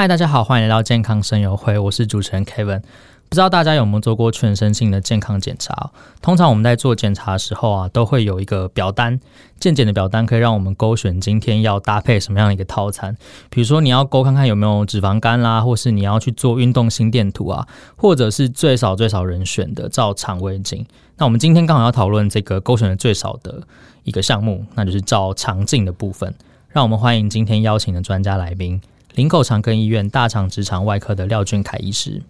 嗨，大家好，欢迎来到健康声友会，我是主持人 Kevin。不知道大家有没有做过全身性的健康检查？通常我们在做检查的时候啊，都会有一个表单，健检的表单可以让我们勾选今天要搭配什么样的一个套餐。比如说你要勾看看有没有脂肪肝啦，或是你要去做运动心电图啊，或者是最少最少人选的照肠胃镜。那我们今天刚好要讨论这个勾选的最少的一个项目，那就是照肠镜的部分。让我们欢迎今天邀请的专家来宾。林口长庚医院大肠直肠外科的廖俊凯医师，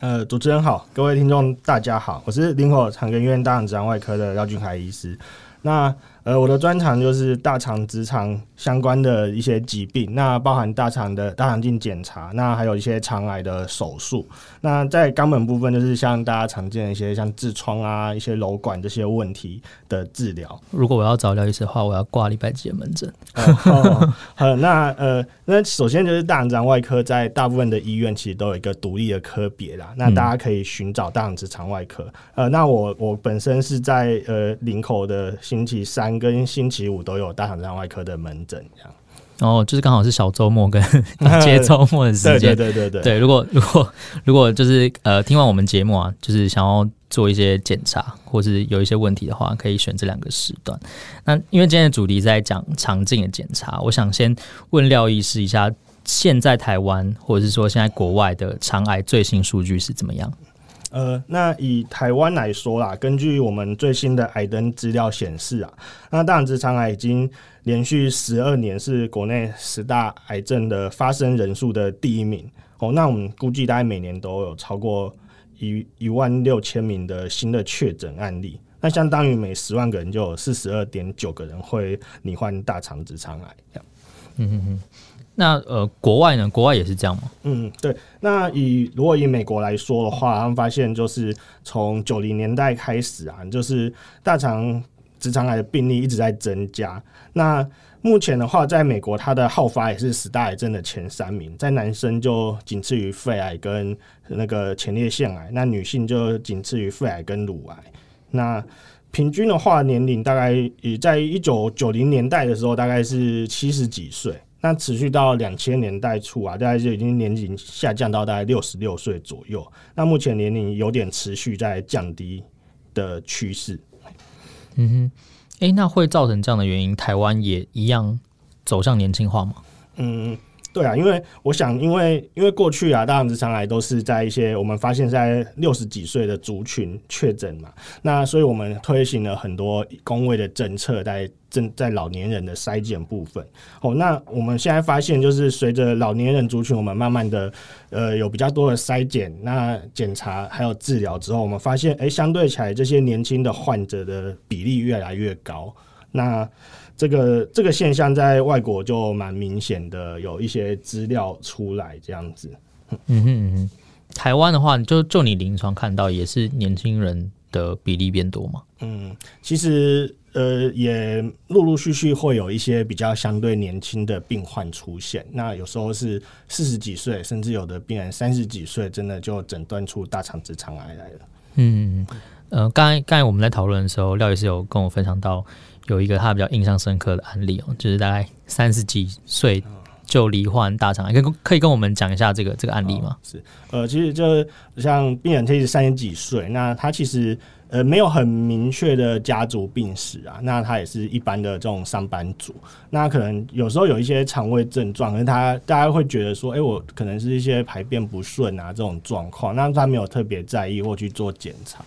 呃，主持人好，各位听众大家好，我是林口长庚医院大肠直肠外科的廖俊凯医师。那呃，我的专长就是大肠直肠相关的一些疾病，那包含大肠的大肠镜检查，那还有一些肠癌的手术。那在肛门部分，就是像大家常见的一些像痔疮啊、一些瘘管这些问题的治疗。如果我要找廖医师的话，我要挂礼拜几的门诊？好、哦，那呃，那首先就是大肠直肠外科，在大部分的医院其实都有一个独立的科别啦。那大家可以寻找大肠直肠外科。嗯、呃，那我我本身是在呃林口的星期三跟星期五都有大肠直肠外科的门诊，这样。哦，就是刚好是小周末跟 接周末的时间。对对对对对。对，如果如果如果就是呃听完我们节目啊，就是想要做一些检查或是有一些问题的话，可以选这两个时段。那因为今天的主题在讲肠镜的检查，我想先问廖医师一下，现在台湾或者是说现在国外的肠癌最新数据是怎么样？呃，那以台湾来说啦，根据我们最新的癌登资料显示啊，那大肠直肠癌已经连续十二年是国内十大癌症的发生人数的第一名哦。那我们估计大概每年都有超过一一万六千名的新的确诊案例，那相当于每十万个人就有四十二点九个人会罹患大肠直肠癌。嗯嗯嗯。那呃，国外呢？国外也是这样吗？嗯，对。那以如果以美国来说的话，他们发现就是从九零年代开始啊，就是大肠直肠癌的病例一直在增加。那目前的话，在美国它的好发也是十大癌症的前三名，在男生就仅次于肺癌跟那个前列腺癌，那女性就仅次于肺癌跟乳癌。那平均的话，年龄大概也在一九九零年代的时候，大概是七十几岁。那持续到两千年代初啊，大概就已经年龄下降到大概六十六岁左右。那目前年龄有点持续在降低的趋势。嗯哼，诶、欸，那会造成这样的原因，台湾也一样走向年轻化吗？嗯。对啊，因为我想，因为因为过去啊，大肠直肠癌都是在一些我们发现，在六十几岁的族群确诊嘛，那所以我们推行了很多工位的政策，在正在老年人的筛检部分。哦，那我们现在发现，就是随着老年人族群，我们慢慢的呃有比较多的筛检、那检查还有治疗之后，我们发现，哎，相对起来，这些年轻的患者的比例越来越高。那这个这个现象在外国就蛮明显的，有一些资料出来这样子。嗯哼嗯哼，台湾的话，就就你临床看到，也是年轻人的比例变多吗？嗯，其实呃，也陆陆续续会有一些比较相对年轻的病患出现。那有时候是四十几岁，甚至有的病人三十几岁，真的就诊断出大肠直肠癌来了。嗯，呃，刚才刚才我们在讨论的时候，廖医师有跟我分享到。有一个他比较印象深刻的案例哦，就是大概三十几岁就罹患大肠癌，可以可以跟我们讲一下这个这个案例吗？是，呃，其实就像病人他是三十几岁，那他其实呃没有很明确的家族病史啊，那他也是一般的这种上班族，那可能有时候有一些肠胃症状，可是他大家会觉得说，哎、我可能是一些排便不顺啊这种状况，那他没有特别在意或去做检查。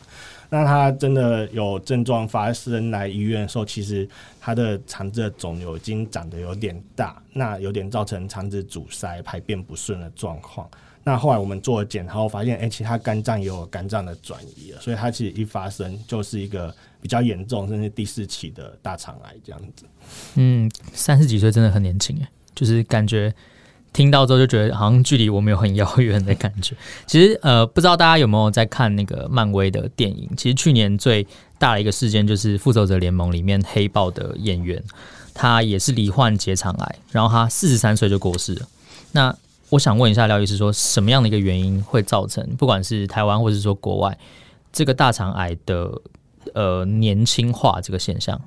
那他真的有症状发生来医院的时候，其实他的肠子的肿瘤已经长得有点大，那有点造成肠子阻塞、排便不顺的状况。那后来我们做了检查后发现，哎、其他肝脏也有肝脏的转移了，所以他其实一发生就是一个比较严重，甚至第四期的大肠癌这样子。嗯，三十几岁真的很年轻诶，就是感觉。听到之后就觉得好像距离我们有很遥远的感觉。其实呃，不知道大家有没有在看那个漫威的电影？其实去年最大的一个事件就是《复仇者联盟》里面黑豹的演员，他也是罹患结肠癌，然后他四十三岁就过世了。那我想问一下廖医师，说什么样的一个原因会造成，不管是台湾或者是说国外，这个大肠癌的呃年轻化这个现象？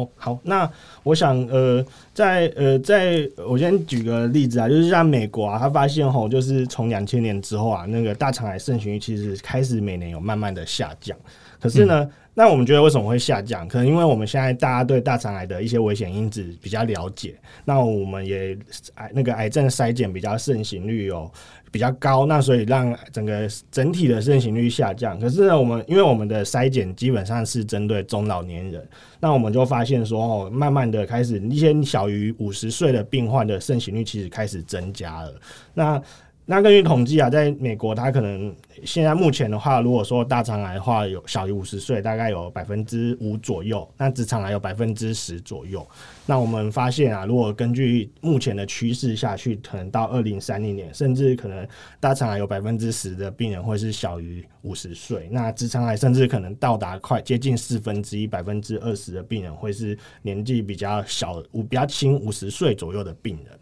哦，好，那我想，呃，在呃，在我先举个例子啊，就是像美国啊，他发现吼，就是从两千年之后啊，那个大肠癌盛行率其实开始每年有慢慢的下降。可是呢，那我们觉得为什么会下降？可能因为我们现在大家对大肠癌的一些危险因子比较了解，那我们也癌那个癌症筛检比较盛行率有。比较高，那所以让整个整体的盛行率下降。可是呢，我们因为我们的筛检基本上是针对中老年人，那我们就发现说，哦，慢慢的开始一些小于五十岁的病患的盛行率其实开始增加了。那那根据统计啊，在美国，它可能现在目前的话，如果说大肠癌的话，有小于五十岁，大概有百分之五左右；那直肠癌有百分之十左右。那我们发现啊，如果根据目前的趋势下去，可能到二零三零年，甚至可能大肠癌有百分之十的病人会是小于五十岁；那直肠癌甚至可能到达快接近四分之一，百分之二十的病人会是年纪比较小、五比较轻五十岁左右的病人。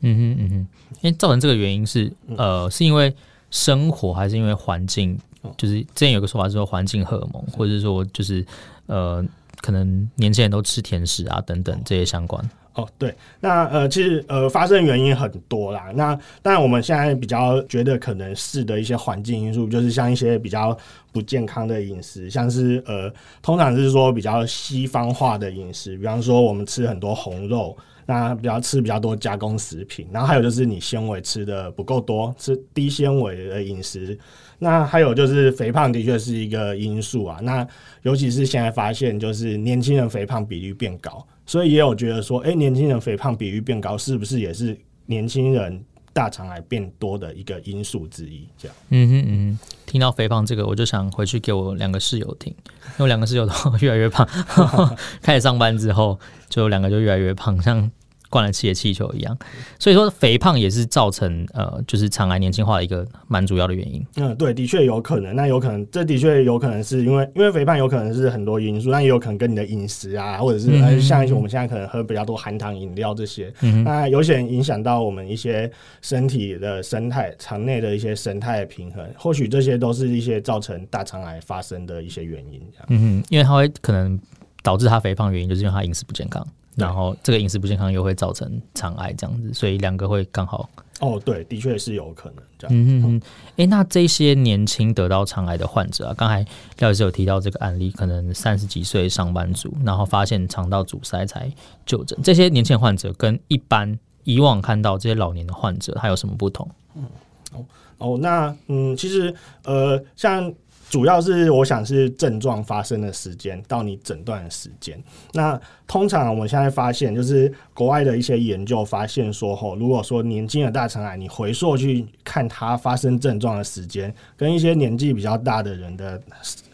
嗯哼嗯哼，因为造成这个原因是呃，是因为生活还是因为环境？就是之前有个说法是说环境荷尔蒙，或者是说就是呃，可能年轻人都吃甜食啊等等这些相关。哦，对，那呃，其实呃，发生原因很多啦。那当然我们现在比较觉得可能是的一些环境因素，就是像一些比较不健康的饮食，像是呃，通常是说比较西方化的饮食，比方说我们吃很多红肉。那比较吃比较多加工食品，然后还有就是你纤维吃的不够多，吃低纤维的饮食。那还有就是肥胖的确是一个因素啊。那尤其是现在发现，就是年轻人肥胖比率变高，所以也有觉得说，哎、年轻人肥胖比率变高，是不是也是年轻人大肠癌变多的一个因素之一？这样。嗯哼嗯哼，听到肥胖这个，我就想回去给我两个室友听，因为两个室友都 越来越胖，开始上班之后，就两个就越来越胖，像。灌了气的气球一样，所以说肥胖也是造成呃，就是肠癌年轻化的一个蛮主要的原因。嗯，对，的确有可能。那有可能，这的确有可能是因为，因为肥胖有可能是很多因素，但也有可能跟你的饮食啊，或者是、嗯、像我们现在可能喝比较多含糖饮料这些，嗯、那有些影响到我们一些身体的生态、肠内的一些生态平衡，或许这些都是一些造成大肠癌发生的一些原因。嗯哼，因为它会可能导致他肥胖原因，就是因为他饮食不健康。然后这个饮食不健康又会造成肠癌这样子，所以两个会刚好。哦，对，的确是有可能这样。嗯嗯嗯。哎，那这些年轻得到肠癌的患者啊，刚才廖医师有提到这个案例，可能三十几岁上班族，然后发现肠道阻塞才就诊。这些年轻患者跟一般以往看到这些老年的患者，还有什么不同？嗯，哦哦，那嗯，其实呃，像。主要是我想是症状发生的时间到你诊断的时间。那通常我们现在发现，就是国外的一些研究发现说，吼，如果说年轻的大肠癌，你回溯去看它发生症状的时间，跟一些年纪比较大的人的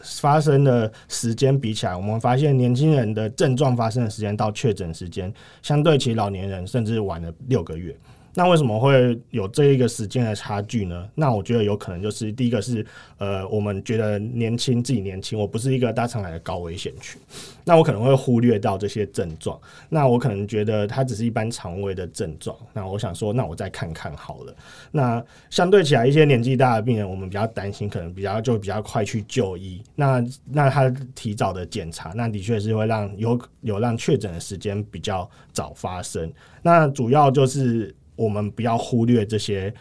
发生的时间比起来，我们发现年轻人的症状发生的时间到确诊时间，相对其老年人甚至晚了六个月。那为什么会有这一个时间的差距呢？那我觉得有可能就是第一个是，呃，我们觉得年轻自己年轻，我不是一个大肠癌的高危险群，那我可能会忽略到这些症状。那我可能觉得它只是一般肠胃的症状。那我想说，那我再看看好了。那相对起来，一些年纪大的病人，我们比较担心，可能比较就比较快去就医。那那他提早的检查，那的确是会让有有让确诊的时间比较早发生。那主要就是。我们不要忽略这些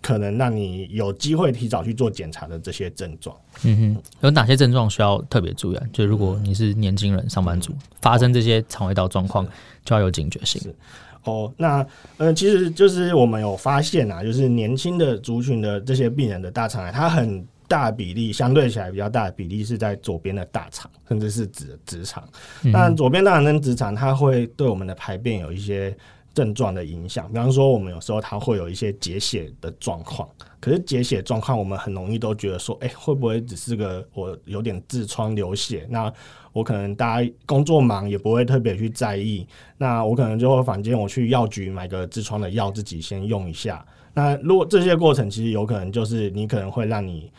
可能让你有机会提早去做检查的这些症状。嗯哼，有哪些症状需要特别注意啊？就如果你是年轻人、上班族，发生这些肠胃道状况，就要有警觉性。是哦，那呃，其实就是我们有发现啊，就是年轻的族群的这些病人的大肠癌，它很大比例相对起来比较大的比例是在左边的大肠，甚至是直直肠。那左边大肠跟直肠，它会对我们的排便有一些。症状的影响，比方说，我们有时候它会有一些结血的状况，可是结血状况，我们很容易都觉得说，哎、会不会只是个我有点痔疮流血？那我可能大家工作忙也不会特别去在意，那我可能就会坊间我去药局买个痔疮的药自己先用一下。那如果这些过程其实有可能就是你可能会让你。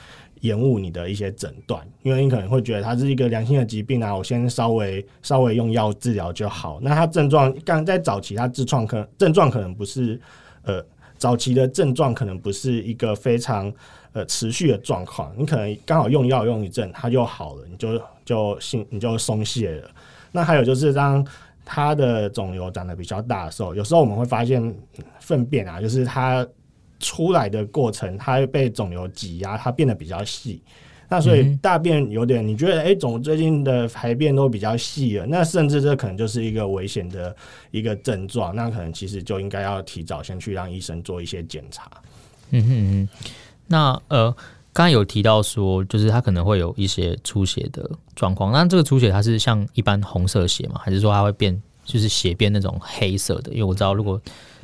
延误你的一些诊断，因为你可能会觉得它是一个良性的疾病啊，我先稍微稍微用药治疗就好。那它症状刚在早期，它痔疮可症状可能不是呃早期的症状可能不是一个非常呃持续的状况，你可能刚好用药用一阵它就好了，你就就心你就松懈了。那还有就是当它的肿瘤长得比较大的时候，有时候我们会发现粪便啊，就是它出来的过程，它会被肿瘤挤压，它变得比较细。那所以大便有点，你觉得哎，肿、欸、最近的排便都比较细了，那甚至这可能就是一个危险的一个症状，那可能其实就应该要提早先去让医生做一些检查。嗯哼那呃，刚刚有提到说，就是他可能会有一些出血的状况，那这个出血它是像一般红色血吗？还是说它会变，就是血变那种黑色的？因为我知道，如果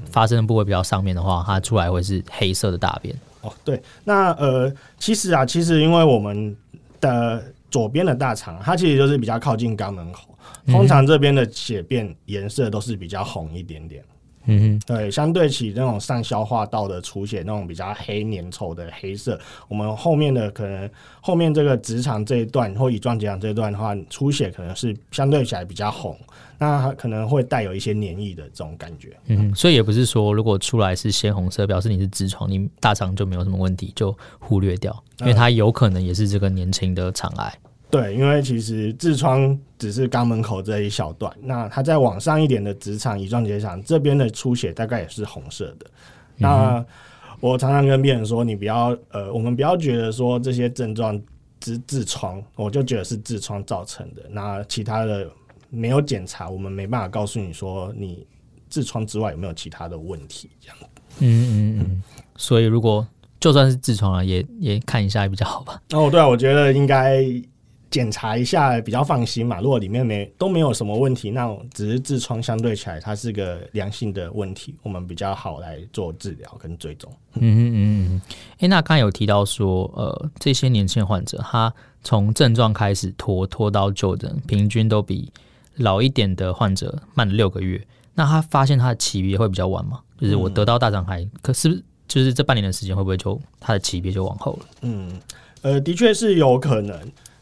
发生的部位比较上面的话，它出来会是黑色的大便。哦，对，那呃，其实啊，其实因为我们的左边的大肠，它其实就是比较靠近肛门口，通常这边的血便颜色都是比较红一点点。嗯哼，对，相对起那种上消化道的出血，那种比较黑粘稠的黑色，我们后面的可能后面这个直肠这一段或乙状结肠这一段的话，出血可能是相对起来比较红，那它可能会带有一些黏液的这种感觉。嗯，所以也不是说如果出来是鲜红色，表示你是痔疮，你大肠就没有什么问题，就忽略掉，因为它有可能也是这个年轻的肠癌。对，因为其实痔疮只是肛门口这一小段，那它再往上一点的直肠、乙状结肠这边的出血大概也是红色的。嗯、那我常常跟病人说，你不要呃，我们不要觉得说这些症状是痔疮，我就觉得是痔疮造成的。那其他的没有检查，我们没办法告诉你说你痔疮之外有没有其他的问题。这样，嗯嗯嗯。所以如果就算是痔疮了，也也看一下也比较好吧。哦，对啊，我觉得应该。检查一下比较放心嘛。如果里面没都没有什么问题，那只是痔疮，相对起来它是个良性的问题，我们比较好来做治疗跟追踪。嗯嗯嗯嗯。哎，那刚才有提到说，呃，这些年轻患者他从症状开始拖拖到就诊，平均都比老一点的患者慢了六个月。那他发现他的期别会比较晚吗？就是我得到大肠癌，可是就是这半年的时间会不会就他的期别就往后了？嗯，呃，的确是有可能。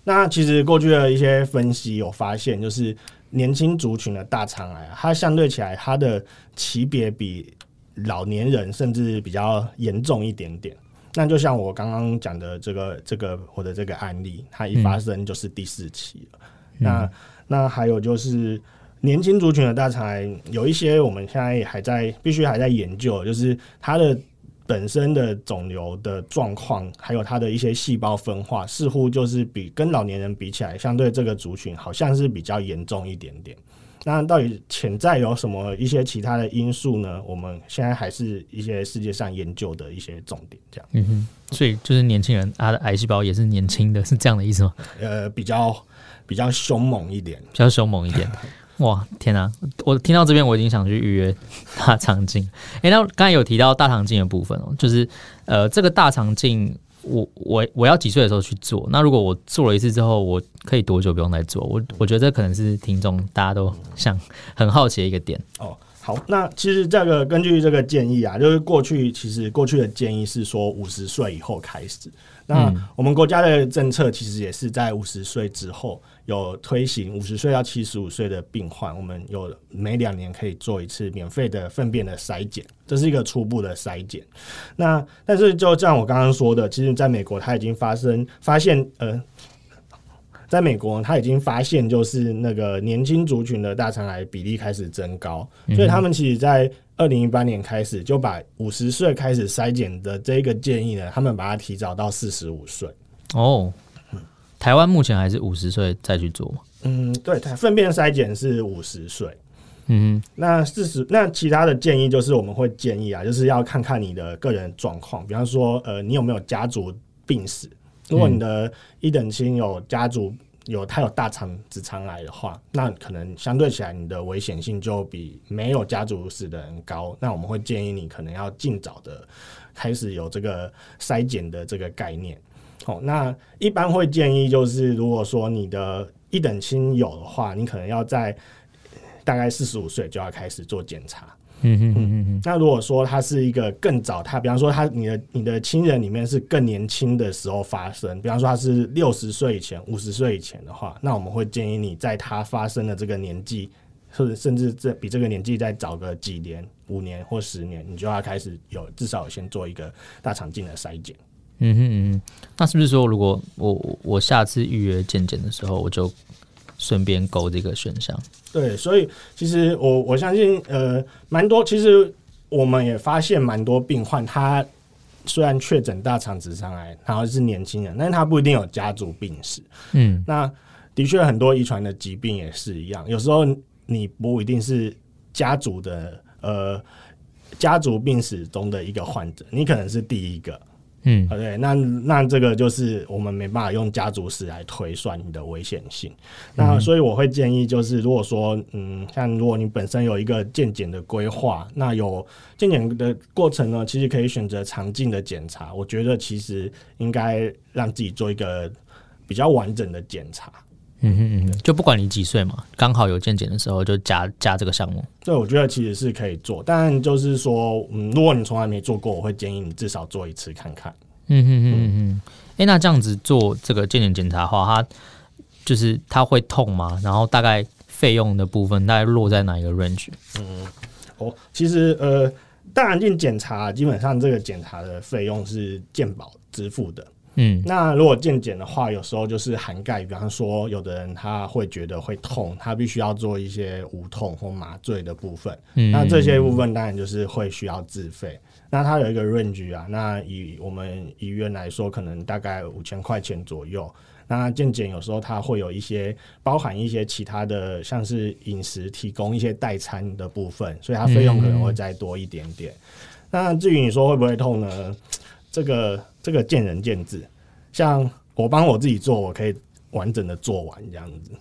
那其实过去的一些分析有发现，就是年轻族群的大肠癌，它相对起来，它的级别比老年人甚至比较严重一点点。那就像我刚刚讲的这个这个我的这个案例，它一发生就是第四期了。嗯、那那还有就是年轻族群的大肠癌，有一些我们现在还在必须还在研究，就是它的。本身的肿瘤的状况，还有它的一些细胞分化，似乎就是比跟老年人比起来，相对这个族群好像是比较严重一点点。那到底潜在有什么一些其他的因素呢？我们现在还是一些世界上研究的一些重点，这样。嗯哼，所以就是年轻人他的癌细胞也是年轻的，是这样的意思吗？呃，比较比较凶猛一点，比较凶猛一点。哇，天哪！我听到这边，我已经想去预约大肠镜。诶、那刚才有提到大肠镜的部分哦，就是呃，这个大肠镜，我我我要几岁的时候去做？那如果我做了一次之后，我可以多久不用再做？我我觉得这可能是听众大家都想很好奇的一个点哦。好，那其实这个根据这个建议啊，就是过去其实过去的建议是说五十岁以后开始。那我们国家的政策其实也是在五十岁之后有推行，五十岁到七十五岁的病患，我们有每两年可以做一次免费的粪便的筛检，这是一个初步的筛检。那但是就像我刚刚说的，其实在美国它已经发生发现，呃，在美国他已经发现就是那个年轻族群的大肠癌比例开始增高，所以他们其实，在二零一八年开始就把五十岁开始筛检的这个建议呢，他们把它提早到四十五岁。哦，台湾目前还是五十岁再去做吗？嗯，对，粪便筛检是五十岁。嗯，那四十，那其他的建议就是我们会建议啊，就是要看看你的个人状况，比方说，呃，你有没有家族病史？如果你的一等亲有家族。有他有大肠直肠癌的话，那可能相对起来你的危险性就比没有家族史的人高。那我们会建议你可能要尽早的开始有这个筛检的这个概念。哦，那一般会建议就是，如果说你的一等亲有的话，你可能要在大概四十五岁就要开始做检查。嗯嗯嗯嗯，那如果说他是一个更早，他比方说他你的你的亲人里面是更年轻的时候发生，比方说他是六十岁以前、五十岁以前的话，那我们会建议你在他发生的这个年纪，或者甚至这比这个年纪再早个几年、五年或十年，你就要开始有至少先做一个大肠镜的筛检。嗯哼嗯哼，那是不是说如果我我下次预约健检的时候，我就顺便勾这个选项。对，所以其实我我相信，呃，蛮多其实我们也发现蛮多病患，他虽然确诊大肠直肠癌，然后是年轻人，但是他不一定有家族病史。嗯，那的确很多遗传的疾病也是一样，有时候你不一定是家族的，呃，家族病史中的一个患者，你可能是第一个。嗯，对，那那这个就是我们没办法用家族史来推算你的危险性。那所以我会建议，就是如果说，嗯，像如果你本身有一个健检的规划，那有健检的过程呢，其实可以选择肠镜的检查。我觉得其实应该让自己做一个比较完整的检查。嗯哼嗯哼，就不管你几岁嘛，刚好有健检的时候就加加这个项目。对，我觉得其实是可以做，但就是说，嗯，如果你从来没做过，我会建议你至少做一次看看。嗯哼嗯嗯，哎、欸，那这样子做这个健检检查的话，它就是它会痛吗？然后大概费用的部分大概落在哪一个 range？嗯，哦，其实呃，大肠镜检查基本上这个检查的费用是健保支付的。嗯，那如果健检的话，有时候就是涵盖，比方说，有的人他会觉得会痛，他必须要做一些无痛或麻醉的部分。嗯，那这些部分当然就是会需要自费。那它有一个 range 啊，那以我们医院来说，可能大概五千块钱左右。那健检有时候它会有一些包含一些其他的，像是饮食提供一些代餐的部分，所以它费用可能会再多一点点。那至于你说会不会痛呢？这个这个见仁见智，像我帮我自己做，我可以完整的做完这样子，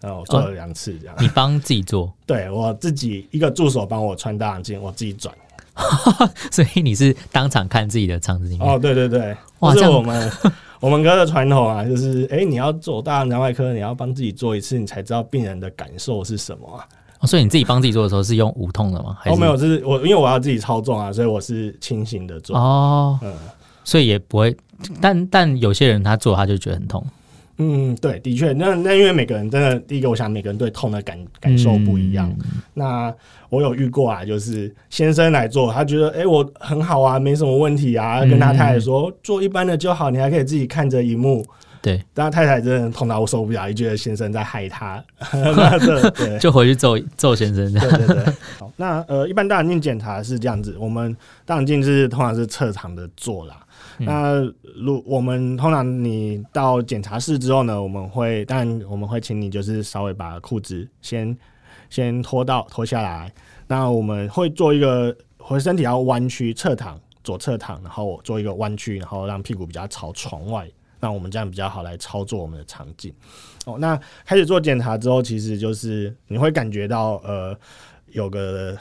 然后我做了两次这样。哦、你帮自己做？对，我自己一个助手帮我穿大肠镜，我自己转。所以你是当场看自己的肠子里面？哦，对对对，哇，这是我们 我们哥的传统啊，就是哎、欸，你要做大肠外科，你要帮自己做一次，你才知道病人的感受是什么啊。哦、所以你自己帮自己做的时候是用无痛的吗？还是哦，没有，就是我因为我要自己操纵啊，所以我是清醒的做哦，嗯。所以也不会，但但有些人他做他就觉得很痛。嗯，对，的确，那那因为每个人真的，第一个我想每个人对痛的感感受不一样。嗯、那我有遇过啊，就是先生来做，他觉得哎、欸、我很好啊，没什么问题啊，跟他太太说、嗯、做一般的就好，你还可以自己看着荧幕。对，但他太太真的痛到我受不了，也觉得先生在害他，对，就回去揍揍先生。对对对。好，那呃，一般大肠镜检查是这样子，我们大肠镜是通常是侧躺的做啦。那如我们通常你到检查室之后呢，我们会，但我们会请你就是稍微把裤子先先脱到脱下来。那我们会做一个，回身体要弯曲侧躺，左侧躺，然后做一个弯曲，然后让屁股比较朝床外。那我们这样比较好来操作我们的场景。哦，那开始做检查之后，其实就是你会感觉到呃有个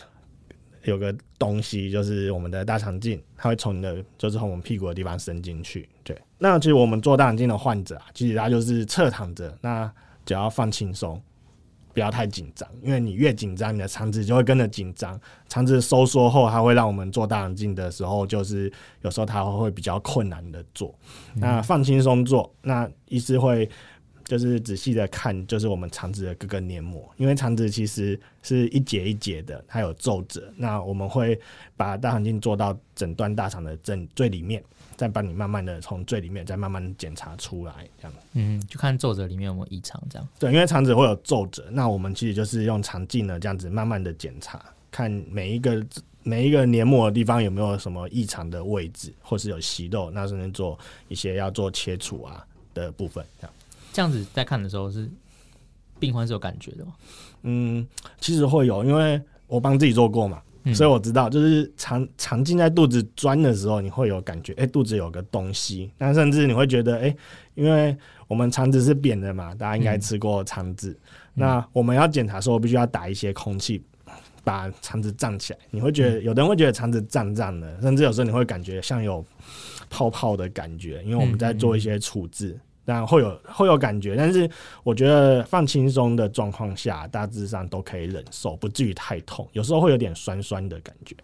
有个东西，就是我们的大肠镜，它会从你的就是从我们屁股的地方伸进去。对，那其实我们做大肠镜的患者啊，其实他就是侧躺着，那只要放轻松。不要太紧张，因为你越紧张，你的肠子就会跟着紧张。肠子收缩后，它会让我们做大肠镜的时候，就是有时候它会比较困难的做。那放轻松做，那医师会就是仔细的看，就是我们肠子的各个黏膜，因为肠子其实是一节一节的，它有皱褶。那我们会把大肠镜做到整段大肠的正最里面。再帮你慢慢的从最里面再慢慢检查出来，这样。嗯，就看皱褶里面有没有异常，这样。对，因为肠子会有皱褶，那我们其实就是用肠镜呢，这样子慢慢的检查，看每一个每一个黏膜的地方有没有什么异常的位置，或是有息肉，那甚至做一些要做切除啊的部分，这样。这样子在看的时候是病患是有感觉的吗？嗯，其实会有，因为我帮自己做过嘛。所以我知道，就是肠肠镜在肚子钻的时候，你会有感觉，哎、欸，肚子有个东西。那甚至你会觉得，哎、欸，因为我们肠子是扁的嘛，大家应该吃过肠子。嗯、那我们要检查的时候，必须要打一些空气，把肠子胀起来。你会觉得，有的人会觉得肠子胀胀的，甚至有时候你会感觉像有泡泡的感觉，因为我们在做一些处置。但会有会有感觉，但是我觉得放轻松的状况下，大致上都可以忍受，不至于太痛。有时候会有点酸酸的感觉，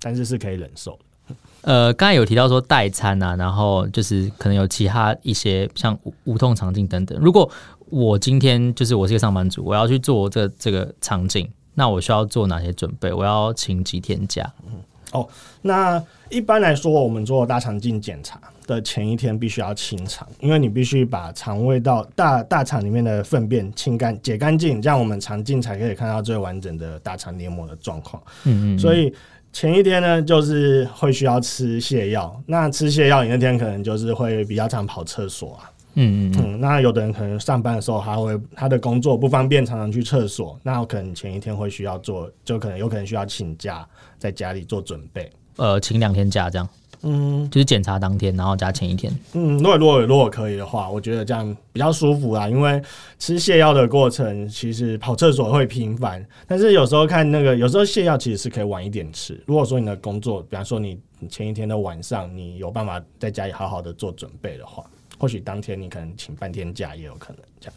但是是可以忍受的。呃，刚才有提到说代餐啊，然后就是可能有其他一些像无痛肠镜等等。如果我今天就是我是一个上班族，我要去做这这个肠镜，那我需要做哪些准备？我要请几天假？哦，那一般来说，我们做大肠镜检查的前一天必须要清肠，因为你必须把肠胃道大大肠里面的粪便清干、解干净，这样我们肠镜才可以看到最完整的大肠黏膜的状况。嗯，嗯嗯。所以前一天呢，就是会需要吃泻药。那吃泻药，你那天可能就是会比较常跑厕所啊。嗯嗯嗯。那有的人可能上班的时候，他会他的工作不方便，常常去厕所，那可能前一天会需要做，就可能有可能需要请假。在家里做准备，呃，请两天假这样，嗯，就是检查当天，然后加前一天，嗯，如果如果如果可以的话，我觉得这样比较舒服啦。因为吃泻药的过程，其实跑厕所会频繁，但是有时候看那个，有时候泻药其实是可以晚一点吃。如果说你的工作，比方说你前一天的晚上，你有办法在家里好好的做准备的话，或许当天你可能请半天假也有可能这样。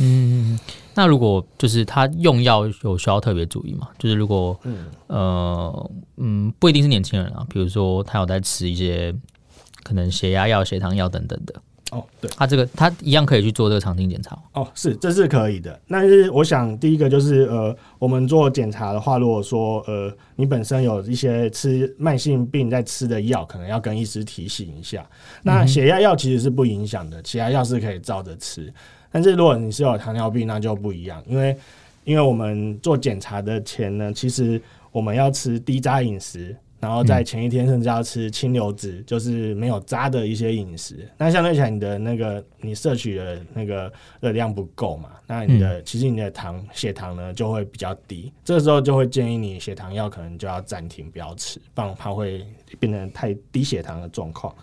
嗯，那如果就是他用药有需要特别注意吗？就是如果，嗯呃嗯，不一定是年轻人啊，比如说他有在吃一些可能血压药、血糖药等等的。哦，对，他这个他一样可以去做这个肠镜检查。哦，是，这是可以的。但是我想第一个就是呃，我们做检查的话，如果说呃你本身有一些吃慢性病在吃的药，可能要跟医师提醒一下。那血压药其实是不影响的，血压药是可以照着吃。但是如果你是有糖尿病，那就不一样，因为因为我们做检查的前呢，其实我们要吃低渣饮食，然后在前一天甚至要吃清流质，就是没有渣的一些饮食。那相对起来，你的那个你摄取的那个热量不够嘛，那你的其实你的糖血糖呢就会比较低。这个时候就会建议你血糖药可能就要暂停，不要吃，不然它会变成太低血糖的状况。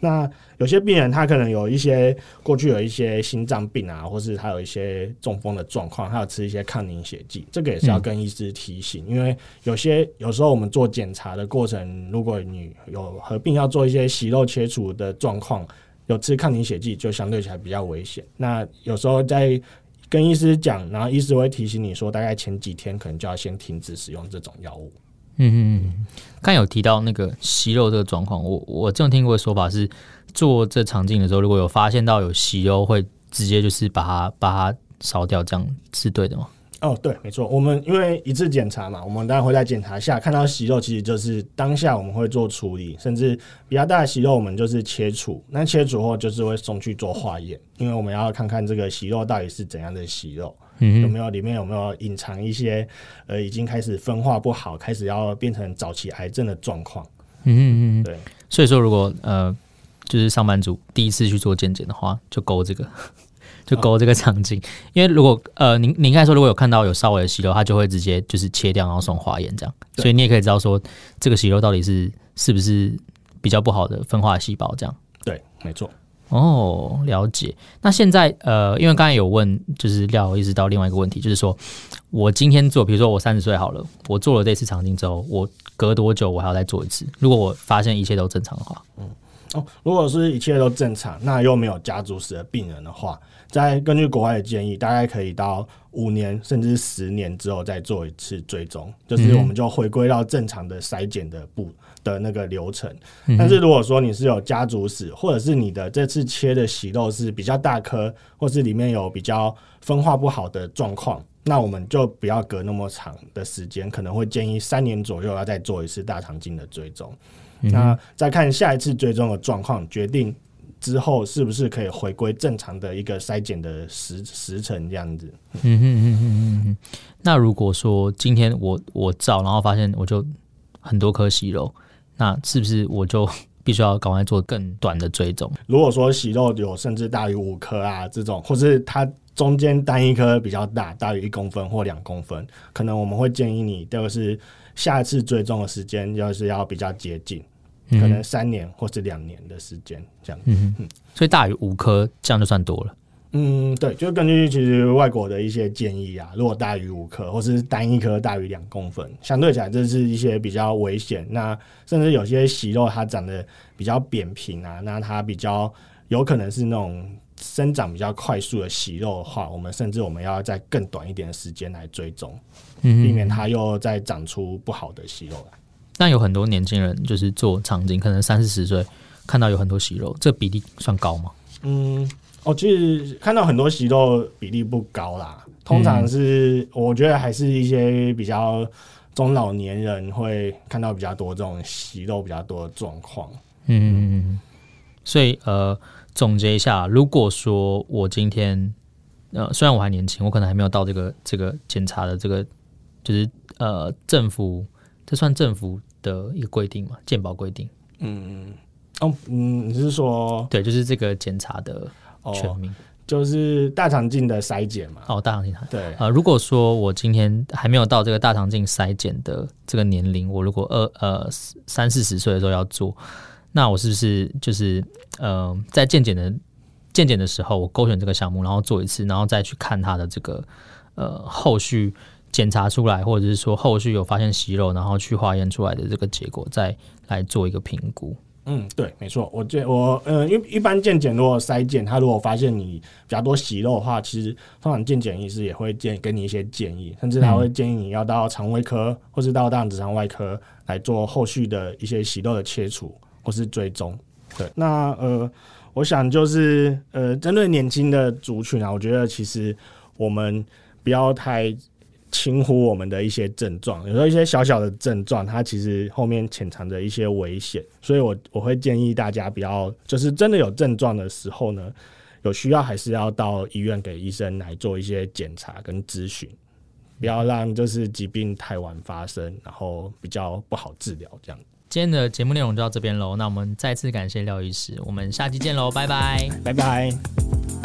那有些病人他可能有一些过去有一些心脏病啊，或是他有一些中风的状况，他有吃一些抗凝血剂，这个也是要跟医师提醒，因为有些有时候我们做检查的过程，如果你有合并要做一些息肉切除的状况，有吃抗凝血剂就相对起来比较危险。那有时候在跟医师讲，然后医师会提醒你说，大概前几天可能就要先停止使用这种药物。嗯嗯嗯，刚有提到那个息肉这个状况，我我这种听过的说法是，做这肠镜的时候，如果有发现到有息肉，会直接就是把它把它烧掉，这样是对的吗？哦，对，没错。我们因为一次检查嘛，我们当然会在检查一下看到息肉，其实就是当下我们会做处理，甚至比较大的息肉，我们就是切除。那切除后就是会送去做化验，因为我们要看看这个息肉到底是怎样的息肉。嗯，有没有里面有没有隐藏一些呃，已经开始分化不好，开始要变成早期癌症的状况？嗯嗯嗯，对。所以说，如果呃，就是上班族第一次去做健检的话，就勾这个，就勾这个场景。哦、因为如果呃，您您刚才说如果有看到有稍微的息肉，它就会直接就是切掉，然后送化验这样。所以你也可以知道说，这个息肉到底是是不是比较不好的分化细胞这样。对，没错。哦，了解。那现在呃，因为刚才有问，就是廖一直到另外一个问题，就是说我今天做，比如说我三十岁好了，我做了这次肠镜之后，我隔多久我还要再做一次？如果我发现一切都正常的话，嗯，哦，如果是一切都正常，那又没有家族史的病人的话，再根据国外的建议，大概可以到五年甚至十年之后再做一次追踪，就是我们就回归到正常的筛检的步。的那个流程，但是如果说你是有家族史，或者是你的这次切的息肉是比较大颗，或是里面有比较分化不好的状况，那我们就不要隔那么长的时间，可能会建议三年左右要再做一次大肠镜的追踪，嗯、那再看下一次追踪的状况，决定之后是不是可以回归正常的一个筛检的时时程这样子。嗯哼嗯哼嗯哼，那如果说今天我我照，然后发现我就很多颗息肉。那是不是我就必须要赶快做更短的追踪？如果说息肉有甚至大于五颗啊，这种，或是它中间单一颗比较大，大于一公分或两公分，可能我们会建议你，这个是下一次追踪的时间，就是要比较接近，可能三年或是两年的时间这样。嗯嗯，所以大于五颗这样就算多了。嗯，对，就根据其实外国的一些建议啊，如果大于五颗，或是单一颗大于两公分，相对起来这是一些比较危险。那甚至有些息肉它长得比较扁平啊，那它比较有可能是那种生长比较快速的息肉的话，我们甚至我们要在更短一点的时间来追踪，嗯，避免它又再长出不好的息肉来。那有很多年轻人就是做肠镜，可能三四十岁看到有很多息肉，这比例算高吗？嗯。我其实看到很多息肉比例不高啦，通常是我觉得还是一些比较中老年人会看到比较多这种息肉比较多的状况。嗯嗯，所以呃，总结一下，如果说我今天呃，虽然我还年轻，我可能还没有到这个这个检查的这个，就是呃，政府这算政府的一个规定嘛？健保规定。嗯哦嗯，你是说对，就是这个检查的全名。哦就是大肠镜的筛检嘛。哦，大肠镜。对。呃，如果说我今天还没有到这个大肠镜筛检的这个年龄，我如果二呃三四十岁的时候要做，那我是不是就是呃在健检的健检的时候，我勾选这个项目，然后做一次，然后再去看它的这个呃后续检查出来，或者是说后续有发现息肉，然后去化验出来的这个结果，再来做一个评估。嗯，对，没错。我觉我呃，因为一般健检如果筛检，他如果发现你比较多息肉的话，其实通常健检医师也会建给你一些建议，甚至他会建议你要到肠胃科或是到大肠直肠外科来做后续的一些息肉的切除或是追踪。对，那呃，我想就是呃，针对年轻的族群啊，我觉得其实我们不要太。轻忽我们的一些症状，有时候一些小小的症状，它其实后面潜藏着一些危险，所以我我会建议大家不要，就是真的有症状的时候呢，有需要还是要到医院给医生来做一些检查跟咨询，不要让就是疾病太晚发生，然后比较不好治疗这样。今天的节目内容就到这边喽，那我们再次感谢廖医师，我们下期见喽，拜拜，拜拜。